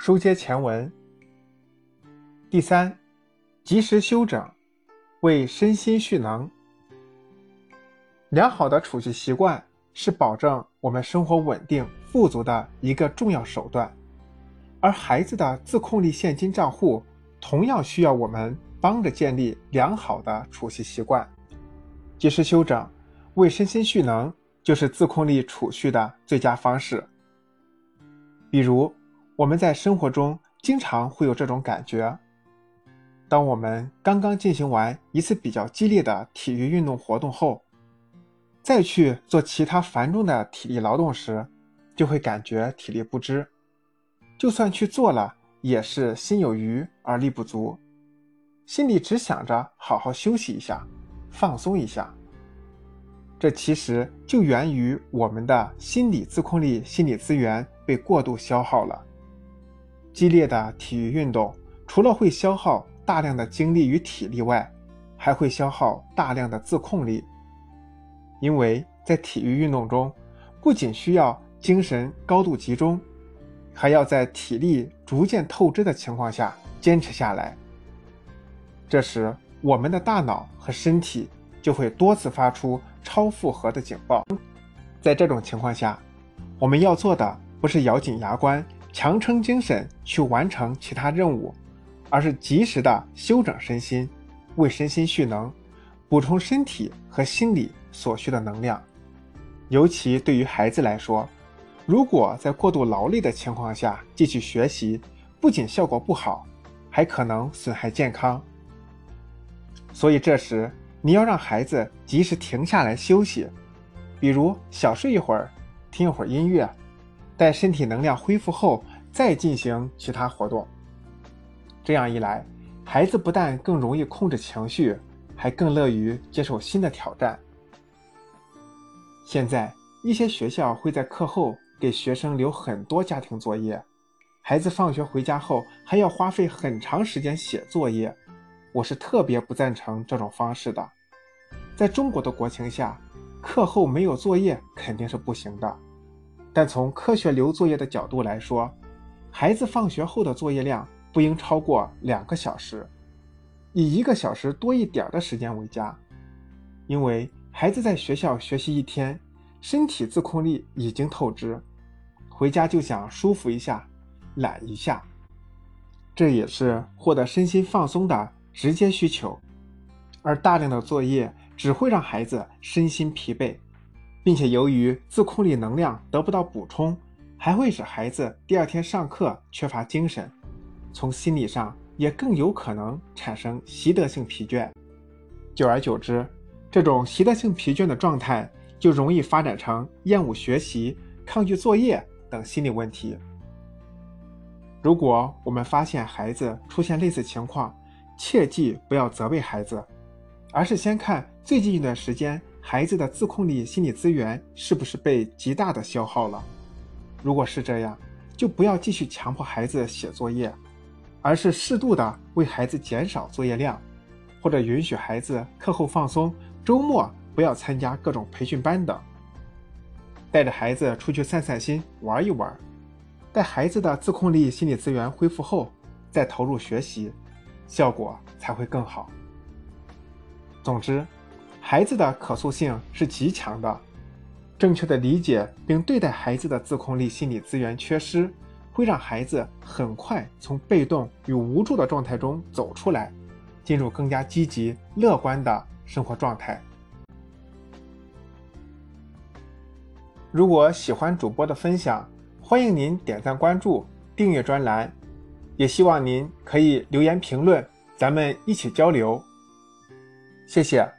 书接前文。第三，及时休整，为身心蓄能。良好的储蓄习惯是保证我们生活稳定富足的一个重要手段，而孩子的自控力现金账户同样需要我们帮着建立良好的储蓄习惯。及时休整，为身心蓄能，就是自控力储蓄的最佳方式。比如，我们在生活中经常会有这种感觉：当我们刚刚进行完一次比较激烈的体育运动活动后，再去做其他繁重的体力劳动时，就会感觉体力不支。就算去做了，也是心有余而力不足，心里只想着好好休息一下，放松一下。这其实就源于我们的心理自控力、心理资源被过度消耗了。激烈的体育运动除了会消耗大量的精力与体力外，还会消耗大量的自控力。因为在体育运动中，不仅需要精神高度集中，还要在体力逐渐透支的情况下坚持下来。这时，我们的大脑和身体就会多次发出超负荷的警报。在这种情况下，我们要做的不是咬紧牙关、强撑精神去完成其他任务，而是及时的休整身心，为身心蓄能，补充身体和心理。所需的能量，尤其对于孩子来说，如果在过度劳累的情况下继续学习，不仅效果不好，还可能损害健康。所以这时你要让孩子及时停下来休息，比如小睡一会儿，听一会儿音乐，待身体能量恢复后再进行其他活动。这样一来，孩子不但更容易控制情绪，还更乐于接受新的挑战。现在一些学校会在课后给学生留很多家庭作业，孩子放学回家后还要花费很长时间写作业，我是特别不赞成这种方式的。在中国的国情下，课后没有作业肯定是不行的。但从科学留作业的角度来说，孩子放学后的作业量不应超过两个小时，以一个小时多一点的时间为佳，因为。孩子在学校学习一天，身体自控力已经透支，回家就想舒服一下、懒一下，这也是获得身心放松的直接需求。而大量的作业只会让孩子身心疲惫，并且由于自控力能量得不到补充，还会使孩子第二天上课缺乏精神，从心理上也更有可能产生习得性疲倦，久而久之。这种习得性疲倦的状态，就容易发展成厌恶学习、抗拒作业等心理问题。如果我们发现孩子出现类似情况，切记不要责备孩子，而是先看最近一段时间孩子的自控力、心理资源是不是被极大的消耗了。如果是这样，就不要继续强迫孩子写作业，而是适度的为孩子减少作业量，或者允许孩子课后放松。周末不要参加各种培训班等，带着孩子出去散散心、玩一玩，待孩子的自控力、心理资源恢复后，再投入学习，效果才会更好。总之，孩子的可塑性是极强的，正确的理解并对待孩子的自控力、心理资源缺失，会让孩子很快从被动与无助的状态中走出来，进入更加积极、乐观的。生活状态。如果喜欢主播的分享，欢迎您点赞、关注、订阅专栏，也希望您可以留言评论，咱们一起交流。谢谢。